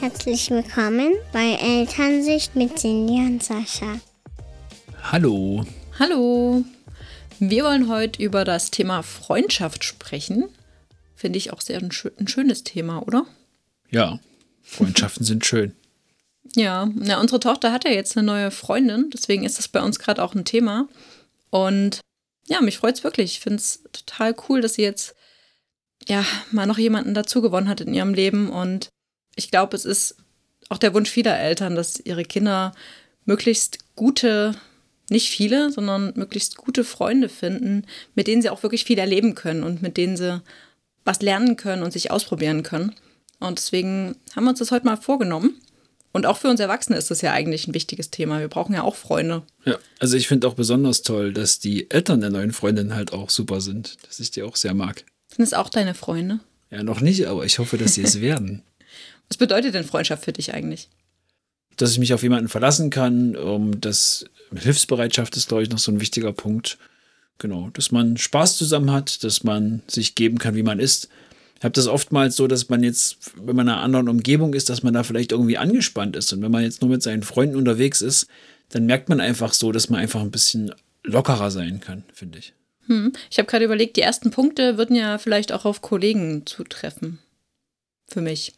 Herzlich willkommen bei Elternsicht mit Cindy und Sascha. Hallo. Hallo. Wir wollen heute über das Thema Freundschaft sprechen. Finde ich auch sehr ein, ein schönes Thema, oder? Ja, Freundschaften sind schön. Ja, na, unsere Tochter hat ja jetzt eine neue Freundin, deswegen ist das bei uns gerade auch ein Thema. Und ja, mich freut es wirklich. Ich finde es total cool, dass sie jetzt ja mal noch jemanden dazu gewonnen hat in ihrem Leben. Und ich glaube, es ist auch der Wunsch vieler Eltern, dass ihre Kinder möglichst gute, nicht viele, sondern möglichst gute Freunde finden, mit denen sie auch wirklich viel erleben können und mit denen sie was lernen können und sich ausprobieren können. Und deswegen haben wir uns das heute mal vorgenommen. Und auch für uns Erwachsene ist das ja eigentlich ein wichtiges Thema. Wir brauchen ja auch Freunde. Ja, also ich finde auch besonders toll, dass die Eltern der neuen Freundin halt auch super sind, dass ich die auch sehr mag. Sind es auch deine Freunde? Ja, noch nicht, aber ich hoffe, dass sie es werden. Was bedeutet denn Freundschaft für dich eigentlich? Dass ich mich auf jemanden verlassen kann, um das Hilfsbereitschaft ist, glaube ich, noch so ein wichtiger Punkt. Genau, dass man Spaß zusammen hat, dass man sich geben kann, wie man ist. Ich habe das oftmals so, dass man jetzt, wenn man in einer anderen Umgebung ist, dass man da vielleicht irgendwie angespannt ist. Und wenn man jetzt nur mit seinen Freunden unterwegs ist, dann merkt man einfach so, dass man einfach ein bisschen lockerer sein kann, finde ich. Hm. Ich habe gerade überlegt, die ersten Punkte würden ja vielleicht auch auf Kollegen zutreffen. Für mich.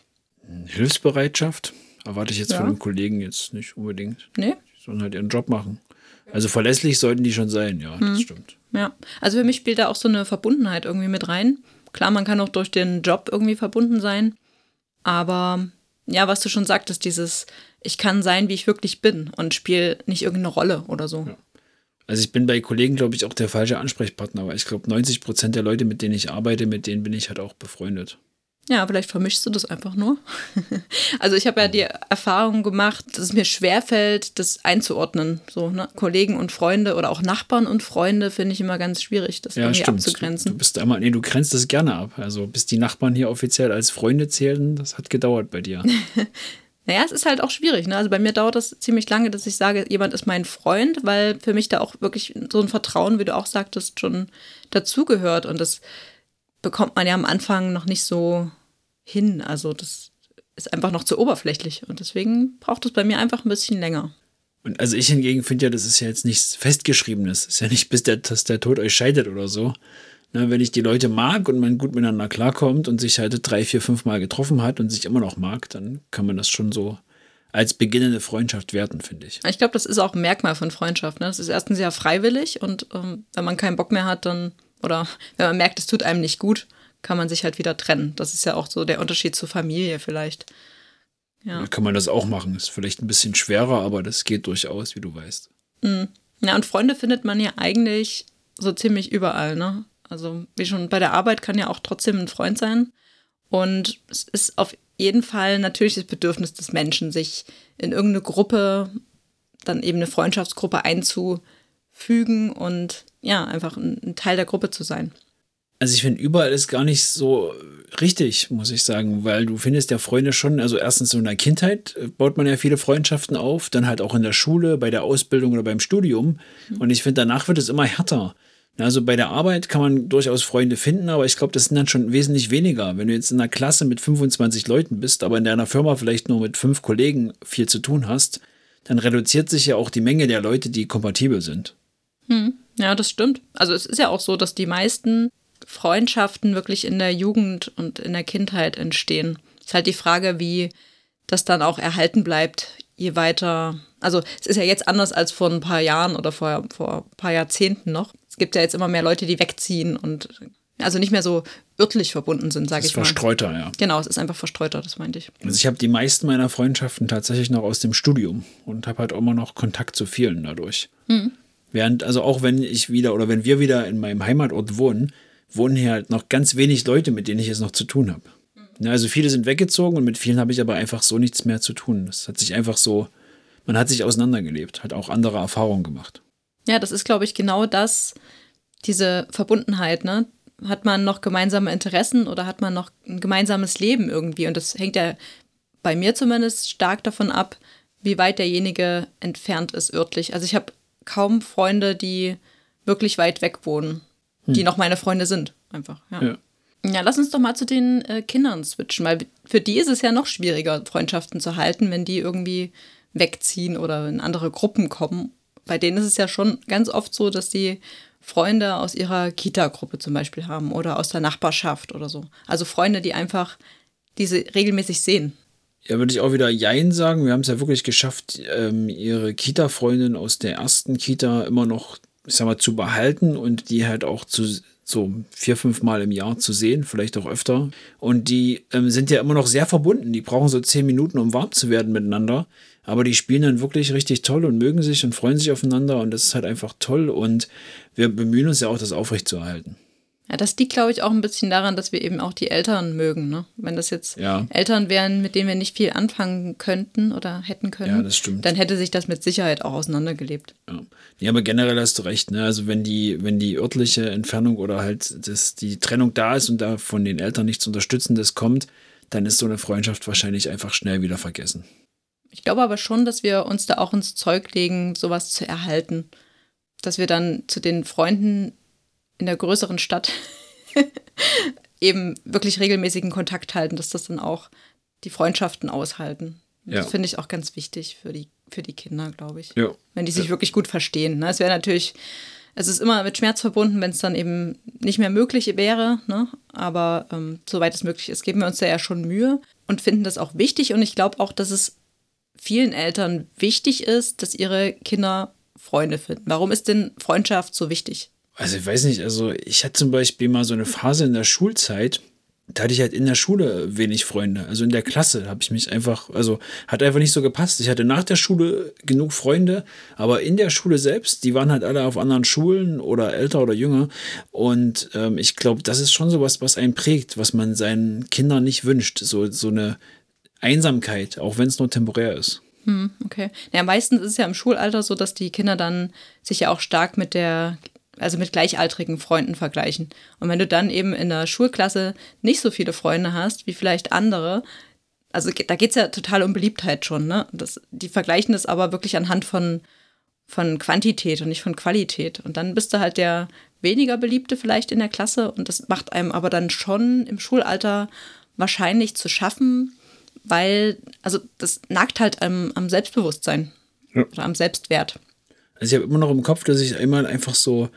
Hilfsbereitschaft erwarte ich jetzt ja. von einem Kollegen jetzt nicht unbedingt. Nee. Die sollen halt ihren Job machen. Also verlässlich sollten die schon sein, ja, hm. das stimmt. Ja, also für mich spielt da auch so eine Verbundenheit irgendwie mit rein. Klar, man kann auch durch den Job irgendwie verbunden sein, aber ja, was du schon sagtest, dieses, ich kann sein, wie ich wirklich bin und spiele nicht irgendeine Rolle oder so. Ja. Also ich bin bei Kollegen, glaube ich, auch der falsche Ansprechpartner, weil ich glaube, 90 Prozent der Leute, mit denen ich arbeite, mit denen bin ich halt auch befreundet. Ja, vielleicht vermischst du das einfach nur. also ich habe ja die Erfahrung gemacht, dass es mir schwerfällt, das einzuordnen. So, ne? Kollegen und Freunde oder auch Nachbarn und Freunde finde ich immer ganz schwierig, das ja, irgendwie stimmt. abzugrenzen. Du bist einmal, nee, du grenzt das gerne ab. Also bis die Nachbarn hier offiziell als Freunde zählen, das hat gedauert bei dir. naja, es ist halt auch schwierig. Ne? Also bei mir dauert das ziemlich lange, dass ich sage, jemand ist mein Freund, weil für mich da auch wirklich so ein Vertrauen, wie du auch sagtest, schon dazugehört. Und das bekommt man ja am Anfang noch nicht so hin. Also das ist einfach noch zu oberflächlich und deswegen braucht es bei mir einfach ein bisschen länger. Und also ich hingegen finde ja, das ist ja jetzt nichts Festgeschriebenes. Ist ja nicht, bis der, dass der Tod euch scheidet oder so. Na, wenn ich die Leute mag und man gut miteinander klarkommt und sich halt drei, vier, fünf Mal getroffen hat und sich immer noch mag, dann kann man das schon so als beginnende Freundschaft werten, finde ich. Ich glaube, das ist auch ein Merkmal von Freundschaft. Ne? Das ist erstens sehr freiwillig und ähm, wenn man keinen Bock mehr hat, dann, oder wenn man merkt, es tut einem nicht gut, kann man sich halt wieder trennen. Das ist ja auch so der Unterschied zur Familie vielleicht. Ja. Da kann man das auch machen. Ist vielleicht ein bisschen schwerer, aber das geht durchaus, wie du weißt. Mhm. Ja, und Freunde findet man ja eigentlich so ziemlich überall, ne? Also, wie schon bei der Arbeit kann ja auch trotzdem ein Freund sein. Und es ist auf jeden Fall natürlich das Bedürfnis des Menschen, sich in irgendeine Gruppe, dann eben eine Freundschaftsgruppe einzufügen und ja, einfach ein Teil der Gruppe zu sein. Also ich finde, überall ist gar nicht so richtig, muss ich sagen, weil du findest ja Freunde schon, also erstens so in der Kindheit äh, baut man ja viele Freundschaften auf, dann halt auch in der Schule, bei der Ausbildung oder beim Studium. Mhm. Und ich finde, danach wird es immer härter. Also bei der Arbeit kann man durchaus Freunde finden, aber ich glaube, das sind dann schon wesentlich weniger. Wenn du jetzt in einer Klasse mit 25 Leuten bist, aber in deiner Firma vielleicht nur mit fünf Kollegen viel zu tun hast, dann reduziert sich ja auch die Menge der Leute, die kompatibel sind. Hm. Ja, das stimmt. Also es ist ja auch so, dass die meisten Freundschaften wirklich in der Jugend und in der Kindheit entstehen. Ist halt die Frage, wie das dann auch erhalten bleibt, je weiter. Also es ist ja jetzt anders als vor ein paar Jahren oder vor, vor ein paar Jahrzehnten noch. Es gibt ja jetzt immer mehr Leute, die wegziehen und also nicht mehr so örtlich verbunden sind, sage ich mal. Verstreuter, ja. Genau, es ist einfach verstreuter, das meinte ich. Also ich habe die meisten meiner Freundschaften tatsächlich noch aus dem Studium und habe halt auch immer noch Kontakt zu vielen dadurch. Mhm. Während, also auch wenn ich wieder oder wenn wir wieder in meinem Heimatort wohnen, wohnen hier halt noch ganz wenig Leute, mit denen ich jetzt noch zu tun habe. Mhm. Also viele sind weggezogen und mit vielen habe ich aber einfach so nichts mehr zu tun. Das hat sich einfach so, man hat sich auseinandergelebt, hat auch andere Erfahrungen gemacht. Ja, das ist, glaube ich, genau das, diese Verbundenheit, ne? Hat man noch gemeinsame Interessen oder hat man noch ein gemeinsames Leben irgendwie? Und das hängt ja bei mir zumindest stark davon ab, wie weit derjenige entfernt ist örtlich. Also ich habe kaum Freunde, die wirklich weit weg wohnen die hm. noch meine Freunde sind, einfach. Ja. ja. Ja, lass uns doch mal zu den äh, Kindern switchen, weil für die ist es ja noch schwieriger, Freundschaften zu halten, wenn die irgendwie wegziehen oder in andere Gruppen kommen. Bei denen ist es ja schon ganz oft so, dass die Freunde aus ihrer Kita-Gruppe zum Beispiel haben oder aus der Nachbarschaft oder so. Also Freunde, die einfach diese regelmäßig sehen. Ja, würde ich auch wieder Jein sagen. Wir haben es ja wirklich geschafft, ähm, ihre Kita-Freundin aus der ersten Kita immer noch, ich sag mal, zu behalten und die halt auch zu so vier, fünf Mal im Jahr zu sehen, vielleicht auch öfter. Und die ähm, sind ja immer noch sehr verbunden. Die brauchen so zehn Minuten, um warm zu werden miteinander. Aber die spielen dann wirklich richtig toll und mögen sich und freuen sich aufeinander. Und das ist halt einfach toll. Und wir bemühen uns ja auch, das aufrechtzuerhalten. Ja, das liegt, glaube ich, auch ein bisschen daran, dass wir eben auch die Eltern mögen. Ne? Wenn das jetzt Ja. Eltern wären, mit denen wir nicht viel anfangen könnten oder hätten können, Ja, das stimmt. dann hätte sich das mit Sicherheit auch auseinandergelebt. Ja. ja, aber generell hast du recht. Ne? Also wenn die, wenn die örtliche Entfernung oder halt das, die Trennung da ist und da von den Eltern nichts Unterstützendes kommt, dann ist so eine Freundschaft wahrscheinlich einfach schnell wieder vergessen. Ich glaube aber schon, dass wir uns da auch ins Zeug legen, sowas zu erhalten. Dass wir dann zu den Freunden in der größeren Stadt eben wirklich regelmäßigen Kontakt halten, dass das dann auch die Freundschaften aushalten. Ja. Das finde ich auch ganz wichtig für die, für die Kinder, glaube ich. Ja. Wenn die sich wirklich gut verstehen. Ne? Es wäre natürlich, es ist immer mit Schmerz verbunden, wenn es dann eben nicht mehr möglich wäre. Ne? Aber ähm, soweit es möglich ist, geben wir uns da ja schon Mühe und finden das auch wichtig. Und ich glaube auch, dass es vielen Eltern wichtig ist, dass ihre Kinder Freunde finden. Warum ist denn Freundschaft so wichtig? Also ich weiß nicht, also ich hatte zum Beispiel mal so eine Phase in der Schulzeit, da hatte ich halt in der Schule wenig Freunde. Also in der Klasse habe ich mich einfach, also hat einfach nicht so gepasst. Ich hatte nach der Schule genug Freunde, aber in der Schule selbst, die waren halt alle auf anderen Schulen oder älter oder jünger. Und ähm, ich glaube, das ist schon sowas, was einen prägt, was man seinen Kindern nicht wünscht. So, so eine Einsamkeit, auch wenn es nur temporär ist. Hm, okay. Ja, meistens ist es ja im Schulalter so, dass die Kinder dann sich ja auch stark mit der, also mit gleichaltrigen Freunden vergleichen. Und wenn du dann eben in der Schulklasse nicht so viele Freunde hast, wie vielleicht andere, also da geht es ja total um Beliebtheit schon, ne? Das, die vergleichen das aber wirklich anhand von, von Quantität und nicht von Qualität. Und dann bist du halt der weniger Beliebte vielleicht in der Klasse und das macht einem aber dann schon im Schulalter wahrscheinlich zu schaffen, weil, also das nagt halt am, am Selbstbewusstsein Ja. oder am Selbstwert. Also ich habe immer noch im Kopf, dass ich einmal einfach so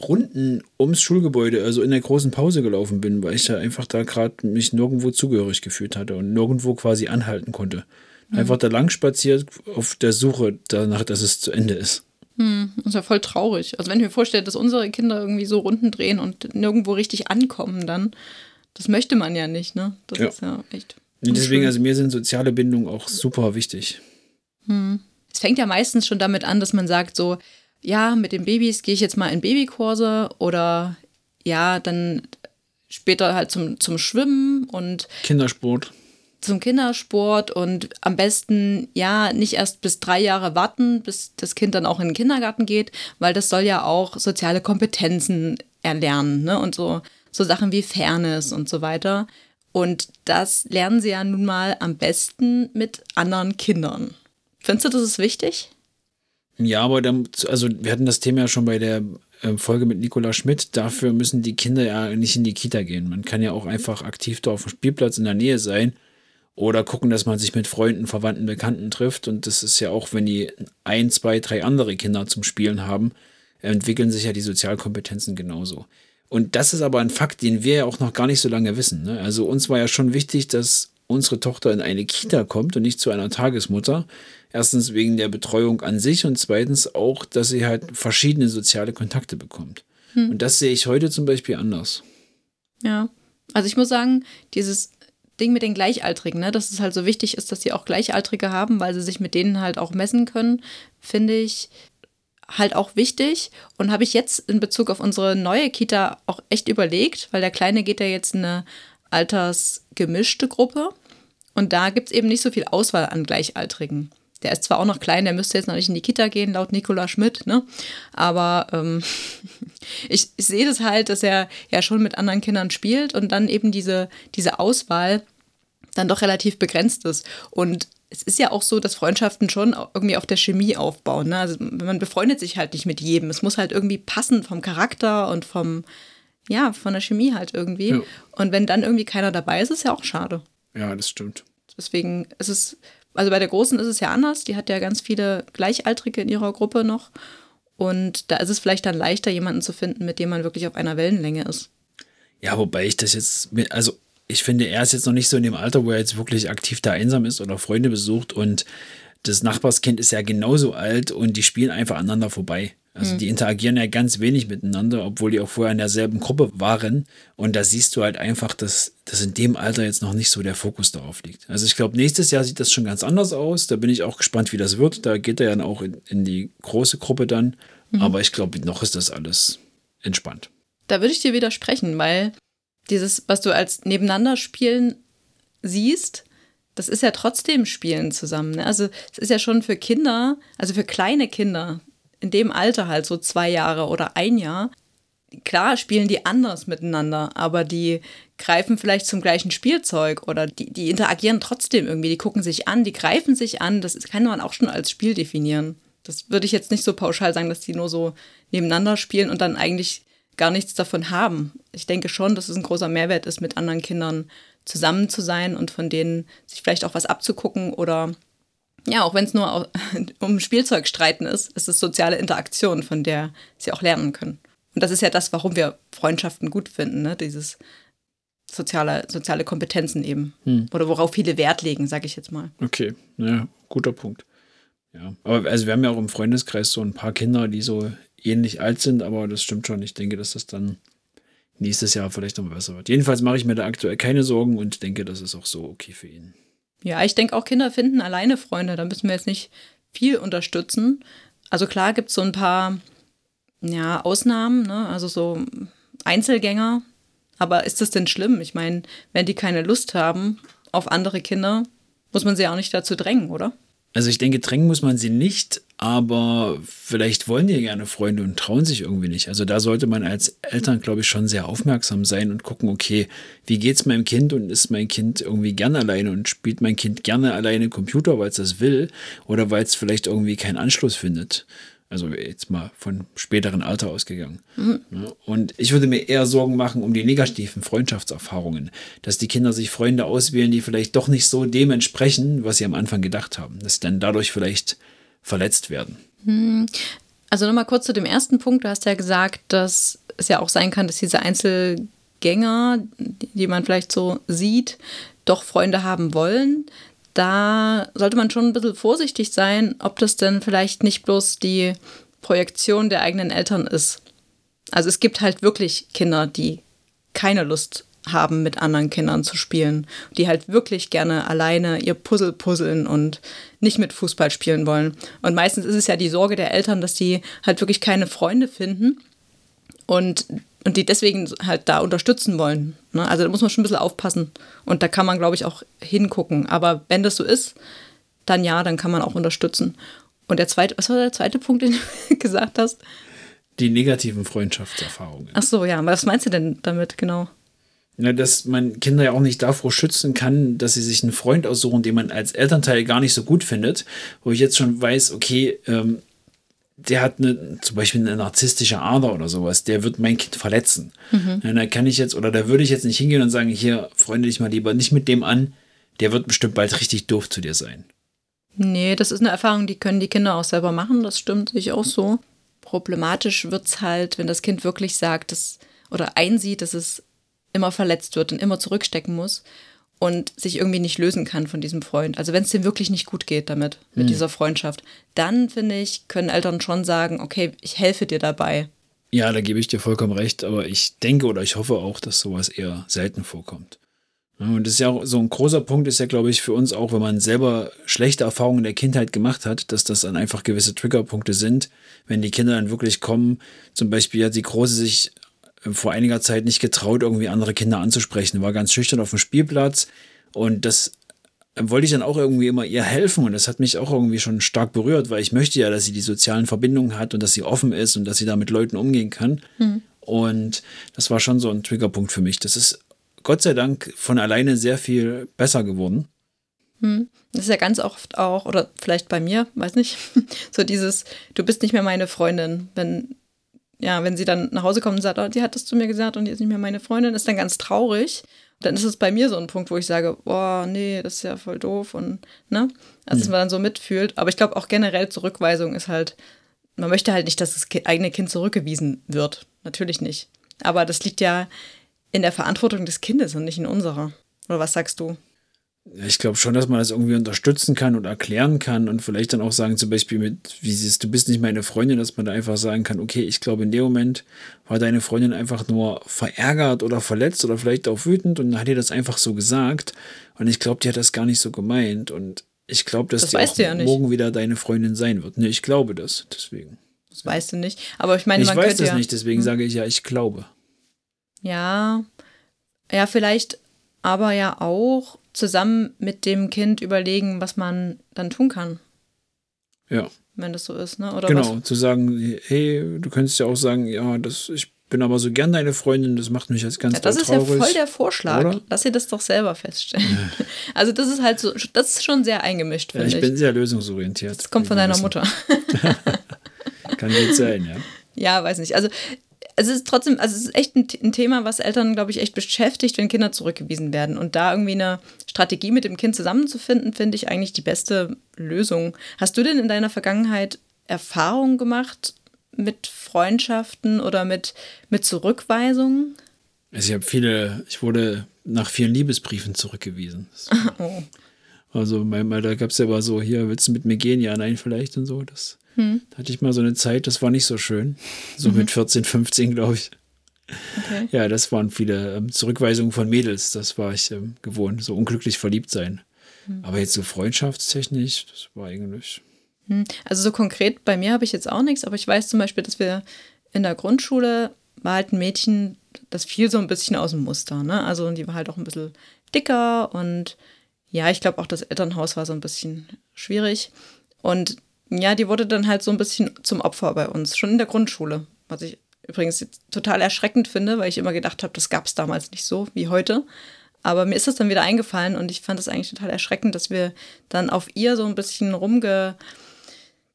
Runden ums Schulgebäude, also in der großen Pause gelaufen bin, weil ich ja einfach da gerade mich nirgendwo zugehörig gefühlt hatte und nirgendwo quasi anhalten konnte. Einfach da lang spaziert auf der Suche danach, dass es zu Ende ist. Das ist ja voll traurig. Also wenn ich mir vorstelle, dass unsere Kinder irgendwie so Runden drehen und nirgendwo richtig ankommen, dann, das möchte man ja nicht, ne? Das Ja. ist ja echt. Und deswegen, also mir sind soziale Bindungen auch super wichtig. Es fängt ja meistens schon damit an, dass man sagt so, ja, mit den Babys gehe ich jetzt mal in Babykurse oder ja, dann später halt zum, zum Schwimmen und Kindersport. zum Kindersport und am besten ja nicht erst bis drei Jahre warten, bis das Kind dann auch in den Kindergarten geht, weil das soll ja auch soziale Kompetenzen erlernen ne? und so, so Sachen wie Fairness und so weiter. Und das lernen sie ja nun mal am besten mit anderen Kindern. Findest du, das ist wichtig? Ja, aber dann, also wir hatten das Thema ja schon bei der äh, Folge mit Nicola Schmidt. Dafür müssen die Kinder ja nicht in die Kita gehen. Man kann ja auch einfach aktiv da auf dem Spielplatz in der Nähe sein oder gucken, dass man sich mit Freunden, Verwandten, Bekannten trifft. Und das ist ja auch, wenn die ein, zwei, drei andere Kinder zum Spielen haben, entwickeln sich ja die Sozialkompetenzen genauso. Und das ist aber ein Fakt, den wir ja auch noch gar nicht so lange wissen. Ne? Also uns war ja schon wichtig, dass unsere Tochter in eine Kita kommt und nicht zu einer Tagesmutter. Erstens wegen der Betreuung an sich und zweitens auch, dass sie halt verschiedene soziale Kontakte bekommt. Und das sehe ich heute zum Beispiel anders. Ja. Also ich muss sagen, dieses Ding mit den Gleichaltrigen, ne, dass es halt so wichtig ist, dass sie auch Gleichaltrige haben, weil sie sich mit denen halt auch messen können, finde ich halt auch wichtig und habe ich jetzt in Bezug auf unsere neue Kita auch echt überlegt, weil der Kleine geht ja jetzt in eine altersgemischte Gruppe und da gibt es eben nicht so viel Auswahl an Gleichaltrigen. Der ist zwar auch noch klein, der müsste jetzt noch nicht in die Kita gehen, laut Nicola Schmidt, ne? Aber ähm, ich, ich sehe das halt, dass er ja schon mit anderen Kindern spielt und dann eben diese, diese Auswahl dann doch relativ begrenzt ist. Und es ist ja auch so, dass Freundschaften schon irgendwie auf der Chemie aufbauen. Ne? Also man befreundet sich halt nicht mit jedem. Es muss halt irgendwie passen vom Charakter und vom, ja, von der Chemie halt irgendwie. Ja. Und wenn dann irgendwie keiner dabei ist, ist ja auch schade. Ja, das stimmt. Deswegen ist es, also bei der Großen ist es ja anders. Die hat ja ganz viele Gleichaltrige in ihrer Gruppe noch. Und da ist es vielleicht dann leichter, jemanden zu finden, mit dem man wirklich auf einer Wellenlänge ist. Ja, wobei ich das jetzt, mit, also ich finde, er ist jetzt noch nicht so in dem Alter, wo er jetzt wirklich aktiv da einsam ist oder Freunde besucht und das Nachbarskind ist ja genauso alt und die spielen einfach aneinander vorbei. Also die interagieren ja ganz wenig miteinander, obwohl die auch vorher in derselben Gruppe waren. Und da siehst du halt einfach, dass, dass in dem Alter jetzt noch nicht so der Fokus darauf liegt. Also ich glaube, nächstes Jahr sieht das schon ganz anders aus. Da bin ich auch gespannt, wie das wird. Da geht er dann auch in, in die große Gruppe dann. Aber ich glaube, noch ist das alles entspannt. Da würde ich dir widersprechen, weil dieses, was du als nebeneinander spielen siehst, das ist ja trotzdem Spielen zusammen. Ne? Also es ist ja schon für Kinder, also für kleine Kinder, in dem Alter halt so zwei Jahre oder ein Jahr, klar spielen die anders miteinander, aber die greifen vielleicht zum gleichen Spielzeug oder die, die interagieren trotzdem irgendwie, die gucken sich an, die greifen sich an, das kann man auch schon als Spiel definieren. Das würde ich jetzt nicht so pauschal sagen, dass die nur so nebeneinander spielen und dann eigentlich gar nichts davon haben. Ich denke schon, dass es ein großer Mehrwert ist, mit anderen Kindern zusammen zu sein und von denen sich vielleicht auch was abzugucken oder ja, auch wenn es nur um Spielzeug streiten ist, ist es soziale Interaktion, von der sie auch lernen können. Und das ist ja das, warum wir Freundschaften gut finden, ne? dieses soziale, soziale Kompetenzen eben. Oder worauf viele Wert legen, sage ich jetzt mal. Okay, ja, guter Punkt. Ja, aber also wir haben ja auch im Freundeskreis so ein paar Kinder, die so ähnlich alt sind, aber das stimmt schon. Ich denke, dass das dann nächstes Jahr vielleicht noch besser wird. Jedenfalls mache ich mir da aktuell keine Sorgen und denke, das ist auch so okay für ihn. Ja, ich denke auch, Kinder finden alleine Freunde. Da müssen wir jetzt nicht viel unterstützen. Also klar gibt es so ein paar ja, Ausnahmen, ne? also so Einzelgänger. Aber ist das denn schlimm? Ich meine, wenn die keine Lust haben auf andere Kinder, muss man sie auch nicht dazu drängen, oder? Also ich denke, drängen muss man sie nicht, aber vielleicht wollen die gerne Freunde und trauen sich irgendwie nicht. Also da sollte man als Eltern, glaube ich, schon sehr aufmerksam sein und gucken, okay, wie geht's meinem Kind und ist mein Kind irgendwie gerne alleine und spielt mein Kind gerne alleine Computer, weil es das will oder weil es vielleicht irgendwie keinen Anschluss findet. Also jetzt mal von späteren Alter ausgegangen. Ja, Und ich würde mir eher Sorgen machen um die negativen Freundschaftserfahrungen, dass die Kinder sich Freunde auswählen, die vielleicht doch nicht so dem entsprechen, was sie am Anfang gedacht haben, dass sie dann dadurch vielleicht verletzt werden. Also nochmal kurz zu dem ersten Punkt. Du hast ja gesagt, dass es ja auch sein kann, dass diese Einzelgänger, die die man vielleicht so sieht, doch Freunde haben wollen. Da sollte man schon ein bisschen vorsichtig sein, ob das denn vielleicht nicht bloß die Projektion der eigenen Eltern ist. Also es gibt halt wirklich Kinder, die keine Lust haben, mit anderen Kindern zu spielen, die halt wirklich gerne alleine ihr Puzzle puzzeln und nicht mit Fußball spielen wollen. Und meistens ist es ja die Sorge der Eltern, dass die halt wirklich keine Freunde finden und, und die deswegen halt da unterstützen wollen. Ne? Also da muss man schon ein bisschen aufpassen. Und da kann man, glaube ich, auch hingucken. Aber wenn das so ist, dann ja, dann kann man auch unterstützen. Und der zweite, was war der zweite Punkt, den du gesagt hast? Die negativen Freundschaftserfahrungen. Ach so, ja, was meinst du denn damit genau? Ja, dass man Kinder ja auch nicht davor schützen kann, dass sie sich einen Freund aussuchen, den man als Elternteil gar nicht so gut findet, wo ich jetzt schon weiß, okay, ähm, der hat eine, zum Beispiel eine narzisstische Ader oder sowas, der wird mein Kind verletzen. Ja, da kann ich jetzt, oder da würde ich jetzt nicht hingehen und sagen, hier, freunde dich mal lieber nicht mit dem an, der wird bestimmt bald richtig doof zu dir sein. Nee, das ist eine Erfahrung, die können die Kinder auch selber machen, das stimmt sich auch so. Problematisch wird es halt, wenn das Kind wirklich sagt, dass, oder einsieht, dass es immer verletzt wird und immer zurückstecken muss und sich irgendwie nicht lösen kann von diesem Freund. Also wenn es dem wirklich nicht gut geht damit, mit dieser Freundschaft, dann finde ich, können Eltern schon sagen, okay, ich helfe dir dabei. Ja, da gebe ich dir vollkommen recht, aber ich denke oder ich hoffe auch, dass sowas eher selten vorkommt. Und das ist ja auch so ein großer Punkt, ist ja, glaube ich, für uns auch, wenn man selber schlechte Erfahrungen in der Kindheit gemacht hat, dass das dann einfach gewisse Triggerpunkte sind, wenn die Kinder dann wirklich kommen. Zum Beispiel hat die Große sich vor einiger Zeit nicht getraut, irgendwie andere Kinder anzusprechen. War ganz schüchtern auf dem Spielplatz und das wollte ich dann auch irgendwie immer ihr helfen und das hat mich auch irgendwie schon stark berührt, weil ich möchte ja, dass sie die sozialen Verbindungen hat und dass sie offen ist und dass sie da mit Leuten umgehen kann. Und das war schon so ein Triggerpunkt für mich. Das ist Gott sei Dank von alleine sehr viel besser geworden. Das ist ja ganz oft auch, oder vielleicht bei mir, weiß nicht, so dieses, du bist nicht mehr meine Freundin, wenn ja, wenn sie dann nach Hause kommt und sagt, oh, die hat das zu mir gesagt und die ist nicht mehr meine Freundin, ist dann ganz traurig. Dann ist es bei mir so ein Punkt, wo ich sage, boah, nee, das ist ja voll doof und, ne? Also, dass Hm. man dann so mitfühlt. Aber ich glaube auch generell Zurückweisung ist halt, man möchte halt nicht, dass das eigene Kind zurückgewiesen wird. Natürlich nicht. Aber das liegt ja in der Verantwortung des Kindes und nicht in unserer. Oder was sagst du? Ich glaube schon, dass man das irgendwie unterstützen kann und erklären kann und vielleicht dann auch sagen, zum Beispiel mit, wie siehst du bist nicht meine Freundin, dass man da einfach sagen kann, okay, ich glaube, in dem Moment war deine Freundin einfach nur verärgert oder verletzt oder vielleicht auch wütend und hat ihr das einfach so gesagt. Und ich glaube, die hat das gar nicht so gemeint. Und ich glaube, dass Das die ja morgen wieder deine Freundin sein wird. Ne, ich glaube das, deswegen. Das weißt du nicht. Aber ich meine, ich man weiß könnte das ja, nicht, deswegen sage ich ja, ich glaube. Ja, ja, vielleicht aber ja auch zusammen mit dem Kind überlegen, was man dann tun kann, Ja. wenn das so ist, ne? Oder Genau, was? zu sagen, hey, du könntest ja auch sagen, ja, das, ich bin aber so gern deine Freundin, das macht mich jetzt ganz Ja, das ist ja traurig. voll der Vorschlag. oder? Lass ihr das doch selber feststellen. Also das ist halt so, das ist schon sehr eingemischt, ja, finde ich ich. bin sehr lösungsorientiert. Das kommt von deiner. Mutter. Kann gut sein, ja. Ja, weiß nicht. Also es ist trotzdem, also es ist echt ein, ein Thema, was Eltern, glaube ich, echt beschäftigt, wenn Kinder zurückgewiesen werden. Und da irgendwie eine Strategie mit dem Kind zusammenzufinden, finde ich eigentlich die beste Lösung. Hast du denn in deiner Vergangenheit Erfahrungen gemacht mit Freundschaften oder mit, mit Zurückweisungen? Also ich habe viele, ich wurde nach vielen Liebesbriefen zurückgewiesen. Oh. Also manchmal, da gab es ja aber so, hier, willst du mit mir gehen? Ja, nein, vielleicht und so. Das Hm. da hatte ich mal so eine Zeit, das war nicht so schön. So Mhm. mit 14, 15, glaube ich. Okay. Ja, das waren viele ähm, Zurückweisungen von Mädels. Das war ich ähm, gewohnt, so unglücklich verliebt sein. Hm. Aber jetzt so freundschaftstechnisch, das war eigentlich. Hm, Also so konkret bei mir habe ich jetzt auch nichts, aber ich weiß zum Beispiel, dass wir in der Grundschule war halt ein Mädchen, das fiel so ein bisschen aus dem Muster, ne? Also die war halt auch ein bisschen dicker und ja, ich glaube auch das Elternhaus war so ein bisschen schwierig. Und ja, die wurde dann halt so ein bisschen zum Opfer bei uns, schon in der Grundschule. Was ich übrigens total erschreckend finde, weil ich immer gedacht habe, das gab es damals nicht so wie heute. Aber mir ist das dann wieder eingefallen und ich fand es eigentlich total erschreckend, dass wir dann auf ihr so ein bisschen rumge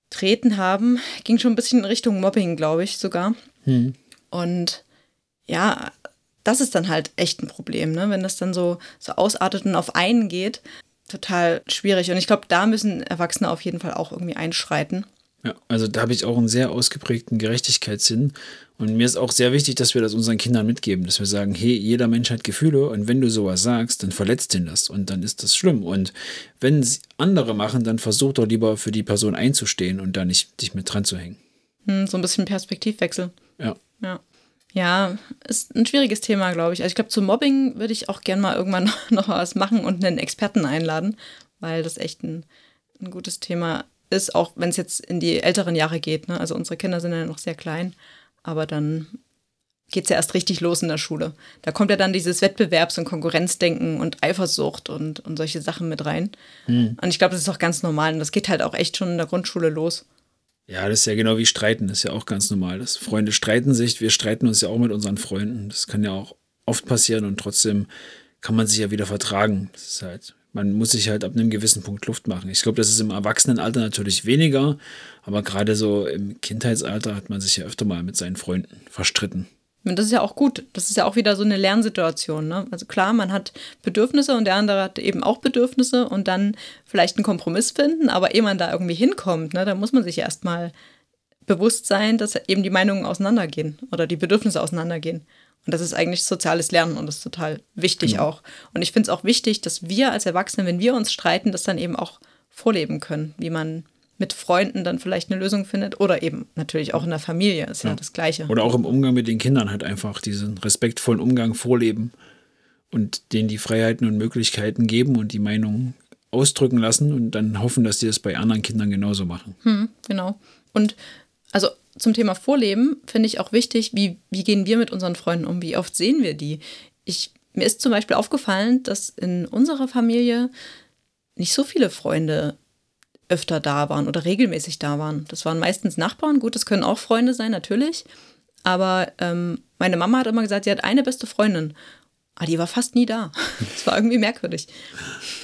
treten haben, ging schon ein bisschen in Richtung Mobbing, glaube ich sogar. Und ja, das ist dann halt echt ein Problem, ne? wenn das dann so, so ausartet und auf einen geht. Total schwierig. Und ich glaube, da müssen Erwachsene auf jeden Fall auch irgendwie einschreiten. Ja, also da habe ich auch einen sehr ausgeprägten Gerechtigkeitssinn. Und mir ist auch sehr wichtig, dass wir das unseren Kindern mitgeben, dass wir sagen, hey, jeder Mensch hat Gefühle und wenn du sowas sagst, dann verletzt ihn das und dann ist das schlimm. Und wenn es andere machen, dann versuch doch lieber für die Person einzustehen und da nicht dich mit dran zu hängen. Hm, so ein bisschen Perspektivwechsel. Ja. Ja. Ja, ist ein schwieriges Thema, glaube ich. Also ich glaube, zum Mobbing würde ich auch gern mal irgendwann noch was machen und einen Experten einladen, weil das echt ein, ein gutes Thema ist, auch wenn es jetzt in die älteren Jahre geht. Ne? Also unsere Kinder sind ja noch sehr klein, aber dann geht es ja erst richtig los in der Schule. Da kommt ja dann dieses Wettbewerbs- und Konkurrenzdenken und Eifersucht und, und solche Sachen mit rein. Und ich glaube, das ist auch ganz normal und das geht halt auch echt schon in der Grundschule los. Ja, das ist ja genau wie Streiten, das ist ja auch ganz normal. Das Freunde streiten sich, wir streiten uns ja auch mit unseren Freunden. Das kann ja auch oft passieren und trotzdem kann man sich ja wieder vertragen. Das ist halt, man muss sich halt ab einem gewissen Punkt Luft machen. Ich glaube, das ist im Erwachsenenalter natürlich weniger, aber gerade so im Kindheitsalter hat man sich ja öfter mal mit seinen Freunden verstritten. Und das ist ja auch gut. Das ist ja auch wieder so eine Lernsituation. Ne? Also klar, man hat Bedürfnisse und der andere hat eben auch Bedürfnisse und dann vielleicht einen Kompromiss finden, aber ehe man da irgendwie hinkommt, ne, da muss man sich erstmal bewusst sein, dass eben die Meinungen auseinandergehen oder die Bedürfnisse auseinandergehen. Und das ist eigentlich soziales Lernen und das ist total wichtig auch. Und ich finde es auch wichtig, dass wir als Erwachsene, wenn wir uns streiten, das dann eben auch vorleben können, wie man mit Freunden dann vielleicht eine Lösung findet oder eben natürlich auch in der Familie, ist ja, das Gleiche. Oder auch im Umgang mit den Kindern halt einfach diesen respektvollen Umgang vorleben und denen die Freiheiten und Möglichkeiten geben und die Meinung ausdrücken lassen und dann hoffen, dass die das bei anderen Kindern genauso machen. Hm, genau. Und also zum Thema Vorleben finde ich auch wichtig, wie, wie gehen wir mit unseren Freunden um? Wie oft sehen wir die? Ich, mir ist zum Beispiel aufgefallen, dass in unserer Familie nicht so viele Freunde öfter da waren oder regelmäßig da waren. Das waren meistens Nachbarn. Gut, das können auch Freunde sein, natürlich. Aber ähm, meine Mama hat immer gesagt, sie hat eine beste Freundin. Aber die war fast nie da. Das war irgendwie merkwürdig.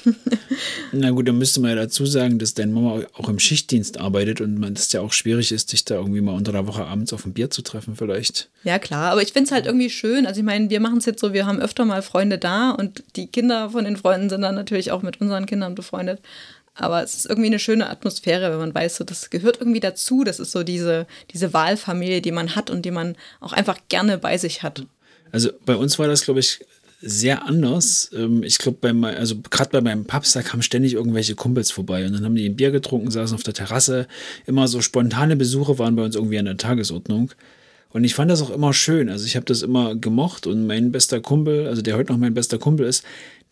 Na gut, dann müsste man ja dazu sagen, dass deine Mama auch im Schichtdienst arbeitet und man das ja auch schwierig ist, dich da irgendwie mal unter der Woche abends auf ein Bier zu treffen, vielleicht. Ja, klar, aber ich finde es halt irgendwie schön. Also ich meine, wir machen es jetzt so, wir haben öfter mal Freunde da und die Kinder von den Freunden sind dann natürlich auch mit unseren Kindern befreundet. Aber es ist irgendwie eine schöne Atmosphäre, wenn man weiß, so, das gehört irgendwie dazu. Das ist so diese, diese Wahlfamilie, die man hat und die man auch einfach gerne bei sich hat. Also bei uns war das, glaube ich, sehr anders. Ähm, ich glaube, also gerade bei meinem Paps, da kamen ständig irgendwelche Kumpels vorbei und dann haben die ein Bier getrunken, saßen auf der Terrasse. Immer so spontane Besuche waren bei uns irgendwie an der Tagesordnung. Und ich fand das auch immer schön. Also ich habe das immer gemocht und mein bester Kumpel, also der heute noch mein bester Kumpel ist,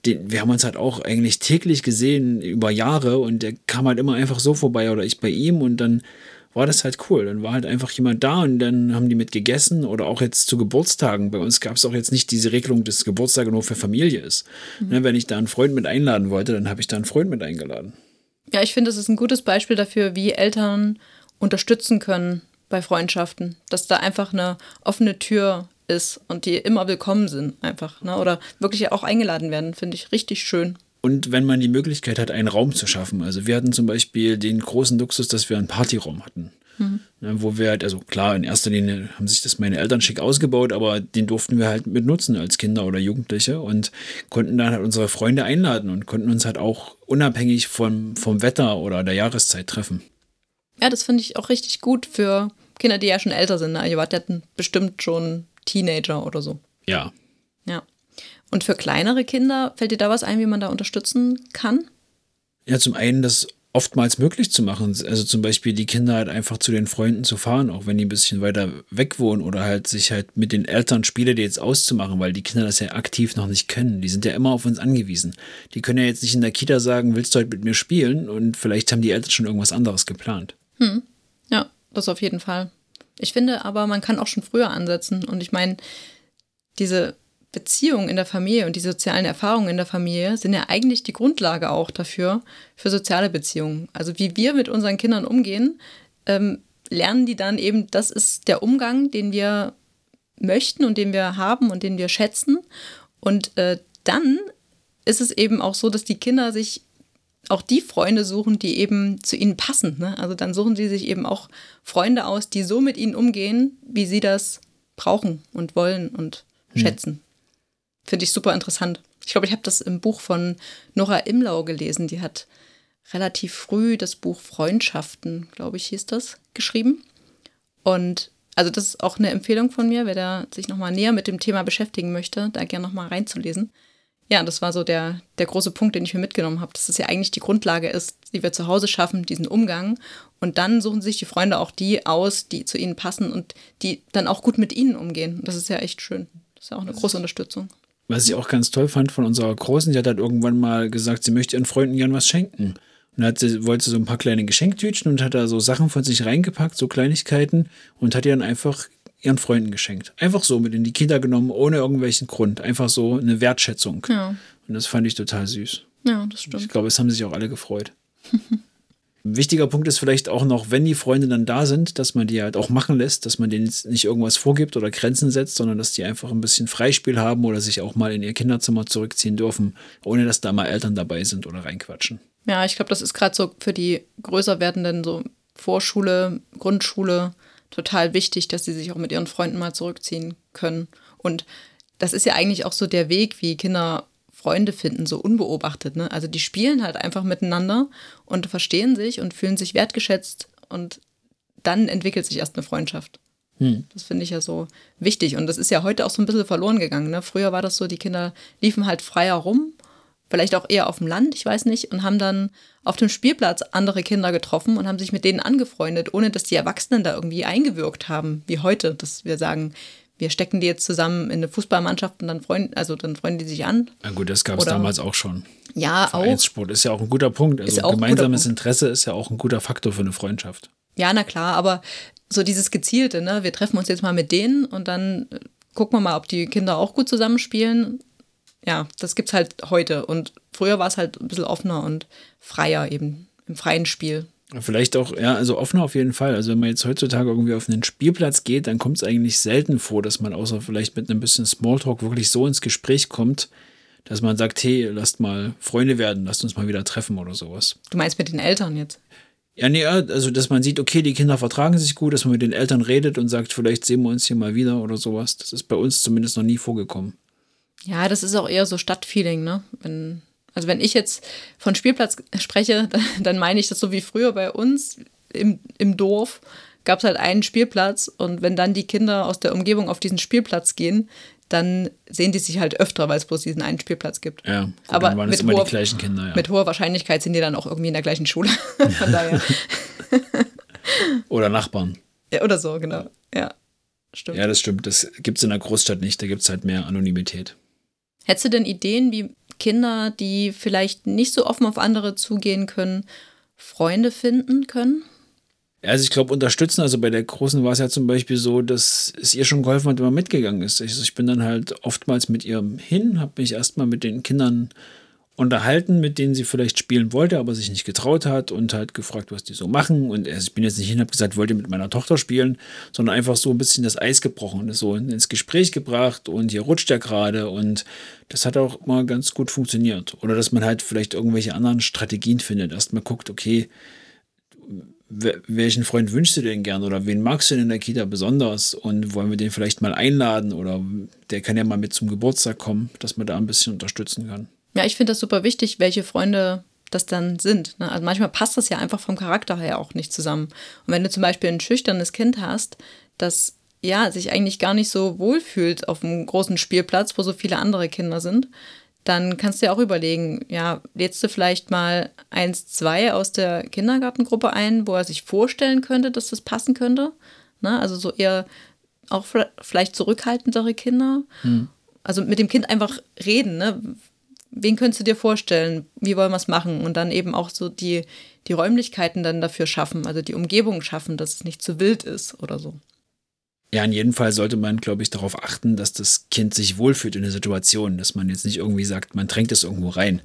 den, wir haben uns halt auch eigentlich täglich gesehen über Jahre und der kam halt immer einfach so vorbei oder ich bei ihm und dann war das halt cool. Dann war halt einfach jemand da und dann haben die mit gegessen oder auch jetzt zu Geburtstagen. Bei uns gab es auch jetzt nicht diese Regelung, dass Geburtstag nur für Familie ist. Mhm. Ne, wenn ich da einen Freund mit einladen wollte, dann habe ich da einen Freund mit eingeladen. Ja, ich finde, das ist ein gutes Beispiel dafür, wie Eltern unterstützen können bei Freundschaften. Dass da einfach eine offene Tür ist und die immer willkommen sind, einfach. Ne? Oder wirklich auch eingeladen werden, finde ich richtig schön. Und wenn man die Möglichkeit hat, einen Raum zu schaffen. Also wir hatten zum Beispiel den großen Luxus, dass wir einen Partyraum hatten. Mhm. Wo wir halt, also klar, in erster Linie haben sich das meine Eltern schick ausgebaut, aber den durften wir halt mit nutzen als Kinder oder Jugendliche und konnten dann halt unsere Freunde einladen und konnten uns halt auch unabhängig vom, vom Wetter oder der Jahreszeit treffen. Ja, das finde ich auch richtig gut für Kinder, die ja schon älter sind. Ne? Ihr wart ja bestimmt schon Teenager oder so. Ja. Ja. Und für kleinere Kinder fällt dir da was ein, wie man da unterstützen kann? Ja, zum einen das oftmals möglich zu machen. Also zum Beispiel die Kinder halt einfach zu den Freunden zu fahren, auch wenn die ein bisschen weiter weg wohnen oder halt sich halt mit den Eltern Spiele jetzt auszumachen, weil die Kinder das ja aktiv noch nicht können. Die sind ja immer auf uns angewiesen. Die können ja jetzt nicht in der Kita sagen, willst du heute mit mir spielen? Und vielleicht haben die Eltern schon irgendwas anderes geplant. Hm. Ja, das auf jeden Fall. Ich finde aber, man kann auch schon früher ansetzen. Und ich meine, diese Beziehungen in der Familie und die sozialen Erfahrungen in der Familie sind ja eigentlich die Grundlage auch dafür, für soziale Beziehungen. Also wie wir mit unseren Kindern umgehen, ähm, lernen die dann eben, das ist der Umgang, den wir möchten und den wir haben und den wir schätzen. Und äh, dann ist es eben auch so, dass die Kinder sich auch die Freunde suchen, die eben zu ihnen passen. Ne? Also dann suchen sie sich eben auch Freunde aus, die so mit ihnen umgehen, wie sie das brauchen und wollen und hm. schätzen. Finde ich super interessant. Ich glaube, ich habe das im Buch von Nora Imlau gelesen. Die hat relativ früh das Buch Freundschaften, glaube ich, hieß das, geschrieben. Und also das ist auch eine Empfehlung von mir, wer da sich nochmal näher mit dem Thema beschäftigen möchte, da gerne nochmal reinzulesen. Ja, das war so der, der große Punkt, den ich mir mitgenommen habe, dass es ja eigentlich die Grundlage ist, die wir zu Hause schaffen, diesen Umgang. Und dann suchen sich die Freunde auch die aus, die zu ihnen passen und die dann auch gut mit ihnen umgehen. Das ist ja echt schön. Das ist ja auch eine große Unterstützung. Was ich auch ganz toll fand von unserer Großen, die hat halt irgendwann mal gesagt, sie möchte ihren Freunden gern was schenken. Und hat sie, wollte sie so ein paar kleine Geschenktütchen und hat da so Sachen von sich reingepackt, so Kleinigkeiten, und hat die dann einfach ihren Freunden geschenkt. Einfach so mit in die Kita genommen, ohne irgendwelchen Grund. Einfach so eine Wertschätzung. Ja. Und das fand ich total süß. Ja, das stimmt. Ich glaube, es haben sich auch alle gefreut. Ein wichtiger Punkt ist vielleicht auch noch, wenn die Freunde dann da sind, dass man die halt auch machen lässt, dass man denen nicht irgendwas vorgibt oder Grenzen setzt, sondern dass die einfach ein bisschen Freispiel haben oder sich auch mal in ihr Kinderzimmer zurückziehen dürfen, ohne dass da mal Eltern dabei sind oder reinquatschen. Ja, ich glaube, das ist gerade so für die größer werdenden so Vorschule, Grundschule total wichtig, dass sie sich auch mit ihren Freunden mal zurückziehen können. Und das ist ja eigentlich auch so der Weg, wie Kinder Freunde finden, so unbeobachtet. Ne? Also die spielen halt einfach miteinander und verstehen sich und fühlen sich wertgeschätzt und dann entwickelt sich erst eine Freundschaft. Hm. Das finde ich ja so wichtig. Und das ist ja heute auch so ein bisschen verloren gegangen. Ne? Früher war das so, die Kinder liefen halt freier rum, vielleicht auch eher auf dem Land, ich weiß nicht, und haben dann auf dem Spielplatz andere Kinder getroffen und haben sich mit denen angefreundet, ohne dass die Erwachsenen da irgendwie eingewirkt haben, wie heute, dass wir sagen, wir stecken die jetzt zusammen in eine Fußballmannschaft und dann freuen, also dann freuen die sich an. Na gut, das gab es damals auch schon. Ja, Vereinssport auch. ist ja auch ein guter Punkt. Also gemeinsames Interesse ist ja auch ein guter Faktor für eine Freundschaft. Ja, na klar, aber so dieses gezielte, ne, wir treffen uns jetzt mal mit denen und dann gucken wir mal, ob die Kinder auch gut zusammenspielen. Ja, das gibt's halt heute und früher war es halt ein bisschen offener und freier eben im freien Spiel. Vielleicht auch, ja, also offener auf jeden Fall. Also wenn man jetzt heutzutage irgendwie auf einen Spielplatz geht, dann kommt es eigentlich selten vor, dass man außer vielleicht mit einem bisschen Smalltalk wirklich so ins Gespräch kommt, dass man sagt, hey, lasst mal Freunde werden, lasst uns mal wieder treffen oder sowas. Du meinst mit den Eltern jetzt? Ja, nee, also dass man sieht, okay, die Kinder vertragen sich gut, dass man mit den Eltern redet und sagt, vielleicht sehen wir uns hier mal wieder oder sowas. Das ist bei uns zumindest noch nie vorgekommen. Ja, das ist auch eher so Stadtfeeling, ne? Wenn, also wenn ich jetzt von Spielplatz spreche, dann, dann meine ich das so wie früher bei uns im, im Dorf gab es halt einen Spielplatz und wenn dann die Kinder aus der Umgebung auf diesen Spielplatz gehen, dann sehen die sich halt öfter, weil es bloß diesen einen Spielplatz gibt. Ja, gut, aber dann waren es mit immer hoher, die gleichen Kinder, ja. mit hoher Wahrscheinlichkeit sind die dann auch irgendwie in der gleichen Schule. Von daher. Oder Nachbarn. ja, oder so, genau. Ja, stimmt. Ja, das stimmt. Das gibt es in der Großstadt nicht. Da gibt es halt mehr Anonymität. Hättest du denn Ideen, wie Kinder, die vielleicht nicht so offen auf andere zugehen können, Freunde finden können? Also ich glaube, unterstützen, also bei der Großen war es ja zum Beispiel so, dass es ihr schon geholfen hat, wenn man mitgegangen ist. Also ich bin dann halt oftmals mit ihr hin, habe mich erstmal mit den Kindern unterhalten, mit denen sie vielleicht spielen wollte, aber sich nicht getraut hat und halt gefragt, was die so machen. Und ich bin jetzt nicht hin, habe gesagt, wollte mit meiner Tochter spielen, sondern einfach so ein bisschen das Eis gebrochen, so ins Gespräch gebracht und hier rutscht er gerade und das hat auch mal ganz gut funktioniert. Oder dass man halt vielleicht irgendwelche anderen Strategien findet. Erstmal guckt, okay, welchen Freund wünschst du denn gern oder wen magst du denn in der Kita besonders und wollen wir den vielleicht mal einladen oder der kann ja mal mit zum Geburtstag kommen, dass man da ein bisschen unterstützen kann. Ja, ich finde das super wichtig, welche Freunde das dann sind. Ne? Also manchmal passt das ja einfach vom Charakter her auch nicht zusammen. Und wenn du zum Beispiel ein schüchternes Kind hast, das ja sich eigentlich gar nicht so wohlfühlt auf einem großen Spielplatz, wo so viele andere Kinder sind, dann kannst du ja auch überlegen, ja, lädst du vielleicht mal eins, zwei aus der Kindergartengruppe ein, wo er sich vorstellen könnte, dass das passen könnte. Ne? Also so eher auch vielleicht zurückhaltendere Kinder. Hm. Also mit dem Kind einfach reden, ne? Wen könntest du dir vorstellen? Wie wollen wir es machen? Und dann eben auch so die, die Räumlichkeiten dann dafür schaffen, also die Umgebung schaffen, dass es nicht zu wild ist oder so. Ja, in jedem Fall sollte man, glaube ich, darauf achten, dass das Kind sich wohlfühlt in der Situation, dass man jetzt nicht irgendwie sagt, man drängt es irgendwo rein.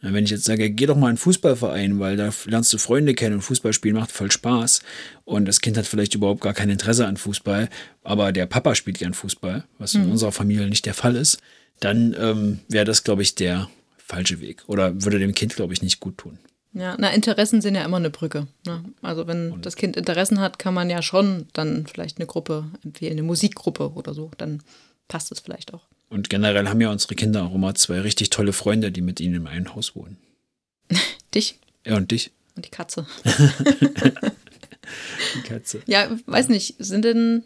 Wenn ich jetzt sage, geh doch mal in einen Fußballverein, weil da lernst du Freunde kennen und Fußballspielen macht voll Spaß und das Kind hat vielleicht überhaupt gar kein Interesse an Fußball, aber der Papa spielt gern Fußball, was in Mhm. unserer Familie nicht der Fall ist, dann ähm, wäre das, glaube ich, der falsche Weg oder würde dem Kind, glaube ich, nicht gut tun. Ja, na, Interessen sind ja immer eine Brücke. Ne? Also wenn das Kind Interessen hat, kann man ja schon dann vielleicht eine Gruppe empfehlen, eine Musikgruppe oder so. Dann passt es vielleicht auch. Und generell haben ja unsere Kinder auch immer zwei richtig tolle Freunde, die mit ihnen im einen Haus wohnen. Dich Er und dich, und die Katze. die Katze. Ja, weiß nicht, sind denn,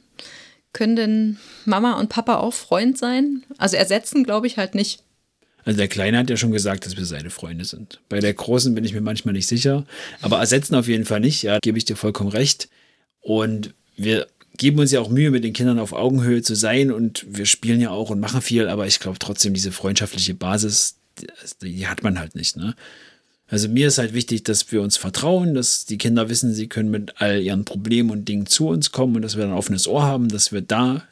können denn Mama und Papa auch Freund sein? Also ersetzen, glaube ich, halt nicht. Also der Kleine hat ja schon gesagt, dass wir seine Freunde sind. Bei der Großen bin ich mir manchmal nicht sicher, aber ersetzen auf jeden Fall nicht, ja, gebe ich dir vollkommen recht. Und wir geben uns ja auch Mühe, mit den Kindern auf Augenhöhe zu sein und wir spielen ja auch und machen viel, aber ich glaube trotzdem, diese freundschaftliche Basis, die, hat man halt nicht, ne? Also mir ist halt wichtig, dass wir uns vertrauen, dass die Kinder wissen, sie können mit all ihren Problemen und Dingen zu uns kommen und dass wir ein offenes Ohr haben, dass wir da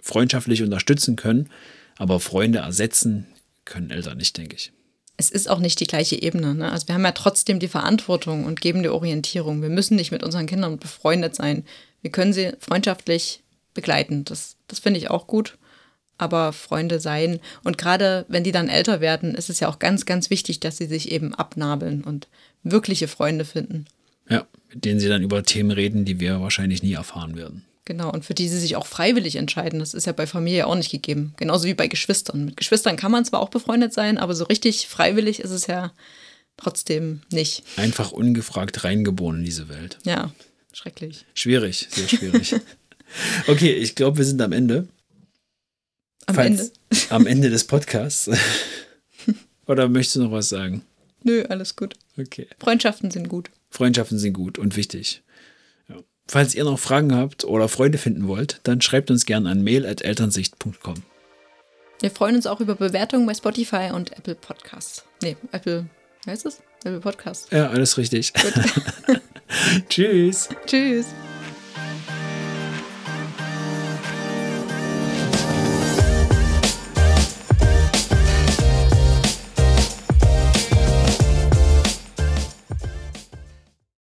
freundschaftlich unterstützen können. Aber Freunde ersetzen können Eltern nicht, denke ich. Es ist auch nicht die gleiche Ebene. Ne? Also wir haben ja trotzdem die Verantwortung und geben die Orientierung. Wir müssen nicht mit unseren Kindern befreundet sein. Wir können sie freundschaftlich begleiten. Das, das finde ich auch gut. Aber Freunde sein. Und gerade wenn die dann älter werden, ist es ja auch ganz, ganz wichtig, dass sie sich eben abnabeln und wirkliche Freunde finden. Ja, mit denen sie dann über Themen reden, die wir wahrscheinlich nie erfahren werden. Genau, und für die sie sich auch freiwillig entscheiden. Das ist ja bei Familie auch nicht gegeben. Genauso wie bei Geschwistern. Mit Geschwistern kann man zwar auch befreundet sein, aber so richtig freiwillig ist es ja trotzdem nicht. Einfach ungefragt reingeboren in diese Welt. Ja, schrecklich. Schwierig, sehr schwierig. okay, ich glaube, wir sind am Ende. Am Falls- Ende. Am Ende des Podcasts. Oder möchtest du noch was sagen? Nö, alles gut. Okay. Freundschaften sind gut. Freundschaften sind gut und wichtig. Ja. Falls ihr noch Fragen habt oder Freunde finden wollt, dann schreibt uns gerne an mail.elternsicht.com. Wir freuen uns auch über Bewertungen bei Spotify und Apple Podcasts. Nee, Apple, wie heißt es? Apple Podcasts. Ja, alles richtig. Tschüss. Tschüss.